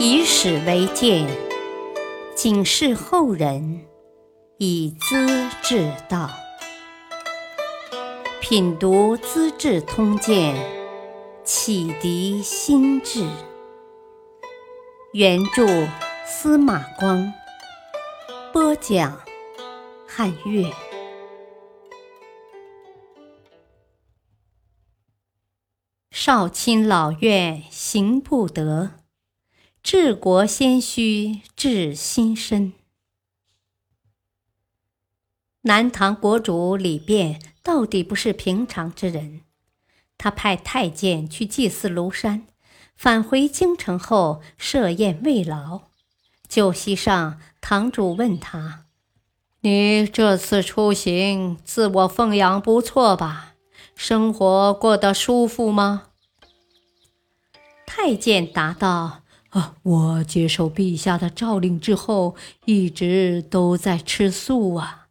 以史为鉴，警示后人，以资治道。品读《资治通鉴》，启迪心智。原著司马光，播讲汉乐。少卿老怨行不得，治国先须治心身。南唐国主李昪到底不是平常之人，他派太监去祭祀庐山，返回京城后设宴慰劳。酒席上，堂主问他：“你这次出行，自我奉养不错吧？生活过得舒服吗？”太监答道：“啊，我接受陛下的诏令之后，一直都在吃素啊。”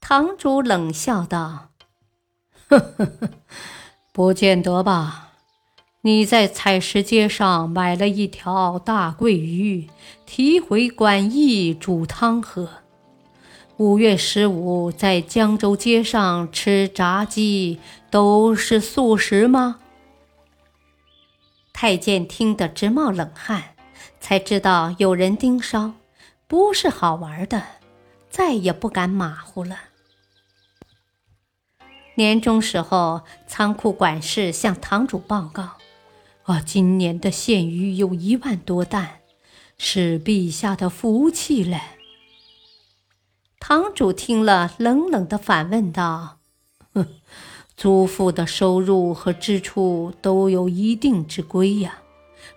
堂主冷笑道：“呵呵呵，不见得吧？你在采石街上买了一条大桂鱼，提回馆驿煮汤喝。五月十五在江州街上吃炸鸡，都是素食吗？”太监听得直冒冷汗，才知道有人盯梢，不是好玩的，再也不敢马虎了。年终时候，仓库管事向堂主报告：“啊，今年的现鱼有一万多担，是陛下的福气嘞。”堂主听了，冷冷的反问道：“哼。”祖父的收入和支出都有一定之规呀，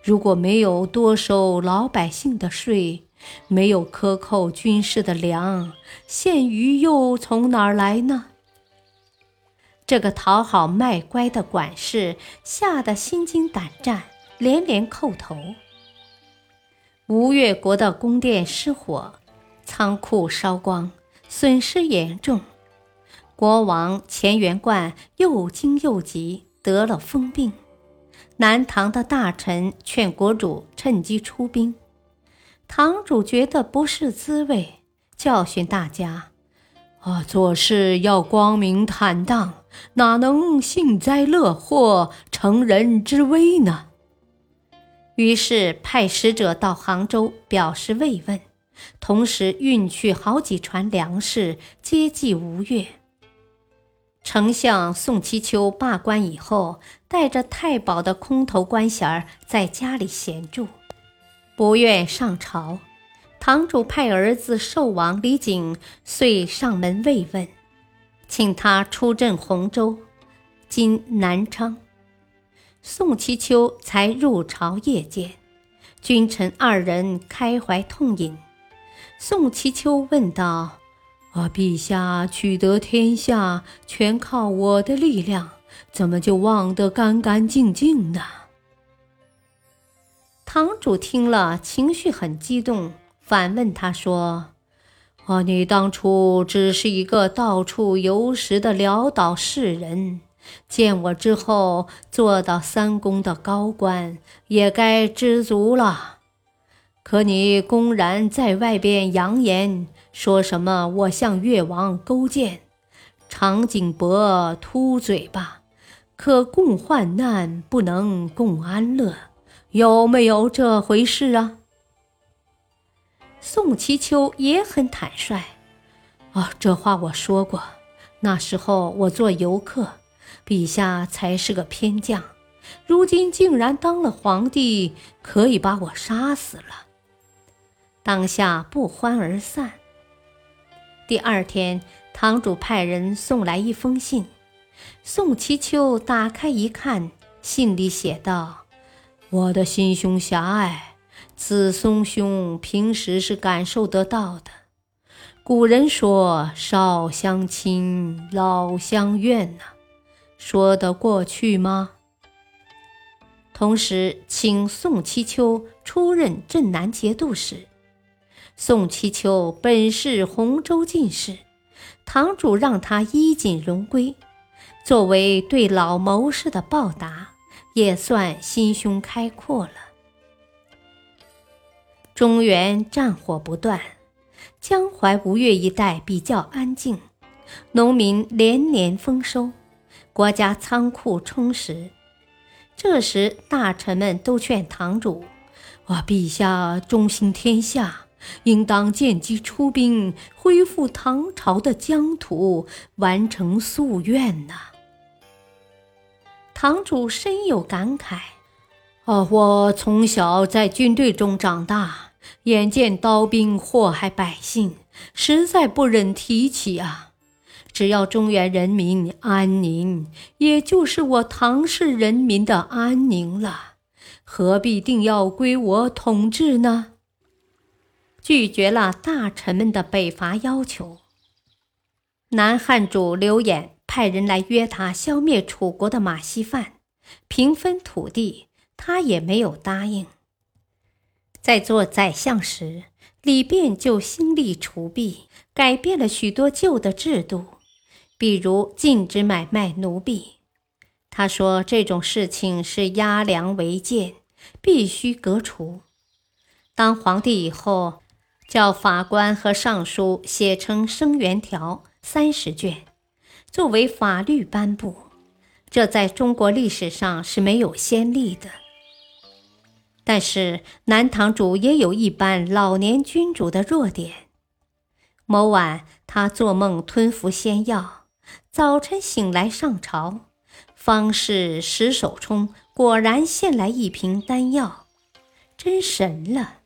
如果没有多收老百姓的税，没有克扣军士的粮，现鱼又从哪儿来呢？这个讨好卖乖的管事吓得心惊胆战，连连叩头。吴越国的宫殿失火，仓库烧光，损失严重。国王钱元贯又惊又急，得了疯病。南唐的大臣劝国主趁机出兵，堂主觉得不是滋味，教训大家：啊，做事要光明坦荡，哪能幸灾乐祸、乘人之危呢？于是派使者到杭州表示慰问，同时运去好几船粮食接济吴越。丞相宋其丘罢官以后，带着太保的空头官衔儿在家里闲住，不愿上朝。堂主派儿子寿王李景遂上门慰问，请他出镇洪州（今南昌）。宋其丘才入朝谒见，君臣二人开怀痛饮。宋其丘问道。啊！陛下取得天下全靠我的力量，怎么就忘得干干净净呢？堂主听了，情绪很激动，反问他说：“啊，你当初只是一个到处游食的潦倒士人，见我之后做到三公的高官，也该知足了。可你公然在外边扬言。”说什么？我向越王勾践，长颈伯秃嘴巴，可共患难，不能共安乐，有没有这回事啊？宋其丘也很坦率，啊，这话我说过，那时候我做游客，陛下才是个偏将，如今竟然当了皇帝，可以把我杀死了。当下不欢而散。第二天，堂主派人送来一封信。宋其丘打开一看，信里写道：“我的心胸狭隘，子松兄平时是感受得到的。古人说‘少相亲，老相怨’呐，说得过去吗？”同时，请宋其丘出任镇南节度使。宋其丘本是洪州进士，堂主让他衣锦荣归，作为对老谋士的报答，也算心胸开阔了。中原战火不断，江淮吴越一带比较安静，农民连年丰收，国家仓库充实。这时，大臣们都劝堂主：“我，陛下忠心天下，应当见机出兵，恢复唐朝的疆土，完成夙愿呐。”堂主深有感慨：“啊，我从小在军队中长大，眼见刀兵祸害百姓，实在不忍提起啊。”只要中原人民安宁，也就是我唐氏人民的安宁了，何必定要归我统治呢？拒绝了大臣们的北伐要求。南汉主刘演派人来约他消灭楚国的马希范，平分土地，他也没有答应。在做宰相时，李昪就兴利除弊，改变了许多旧的制度。比如禁止买卖奴婢，他说这种事情是压良为贱，必须革除。当皇帝以后，叫法官和尚书写成生源条三十卷，作为法律颁布。这在中国历史上是没有先例的。但是南唐主也有一般老年君主的弱点。某晚，他做梦吞服仙药。早晨醒来上朝，方士石守冲果然献来一瓶丹药，真神了！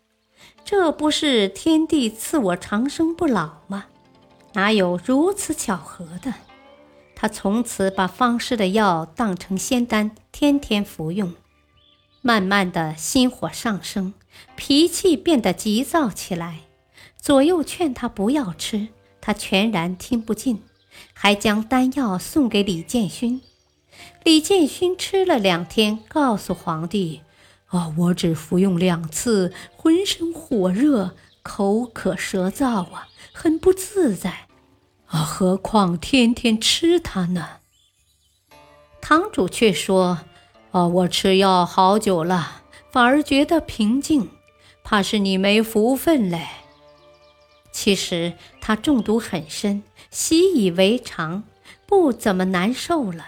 这不是天帝赐我长生不老吗？哪有如此巧合的？他从此把方士的药当成仙丹，天天服用。慢慢的心火上升，脾气变得急躁起来。左右劝他不要吃，他全然听不进。还将丹药送给李建勋，李建勋吃了两天，告诉皇帝：“我只服用两次，浑身火热，口渴舌燥啊，很不自在。啊，何况天天吃它呢？”堂主却说：“哦，我吃药好久了，反而觉得平静，怕是你没福分嘞。”其实他中毒很深，习以为常，不怎么难受了。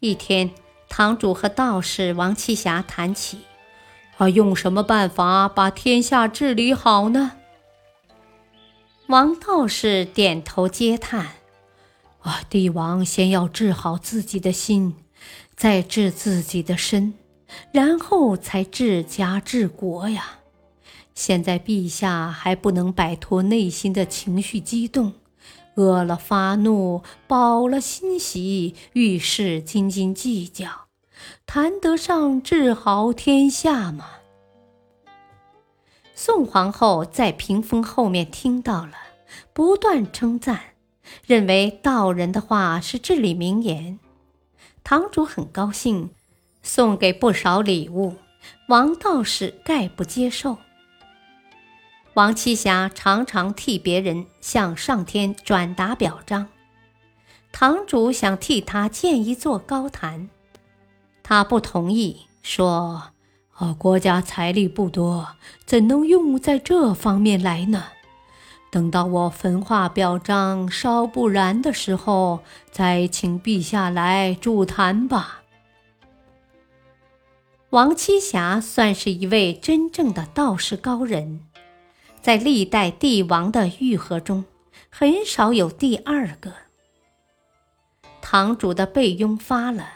一天，堂主和道士王七侠谈起：“啊，用什么办法把天下治理好呢？”王道士点头嗟叹：“啊，帝王先要治好自己的心，再治自己的身，然后才治家治国呀。”现在陛下还不能摆脱内心的情绪激动，饿了发怒，饱了欣喜，遇事斤斤计较，谈得上治好天下吗？宋皇后在屏风后面听到了，不断称赞，认为道人的话是至理名言。堂主很高兴，送给不少礼物，王道士概不接受。王七霞常常替别人向上天转达表彰，堂主想替他建一座高坛，他不同意，说：“哦，国家财力不多，怎能用在这方面来呢？等到我焚化表彰烧不燃的时候，再请陛下来筑坛吧。”王七霞算是一位真正的道士高人。在历代帝王的玉盒中，很少有第二个。堂主的背痈发了，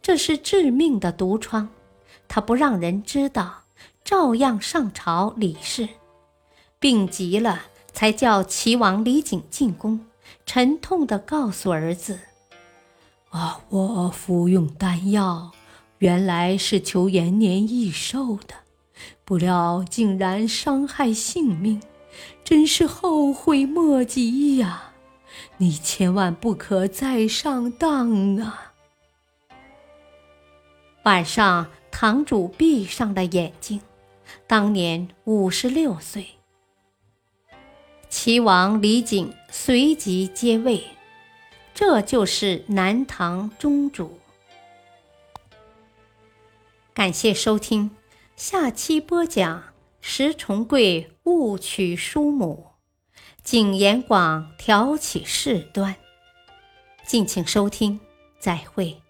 这是致命的毒疮，他不让人知道，照样上朝理事。病急了，才叫齐王李景进宫，沉痛地告诉儿子：“啊，我服用丹药，原来是求延年益寿的。”不料竟然伤害性命，真是后悔莫及呀！你千万不可再上当啊！晚上，堂主闭上了眼睛，当年五十六岁。齐王李景随即接位，这就是南唐中主。感谢收听。下期播讲：石重贵误娶叔母，景延广挑起事端。敬请收听，再会。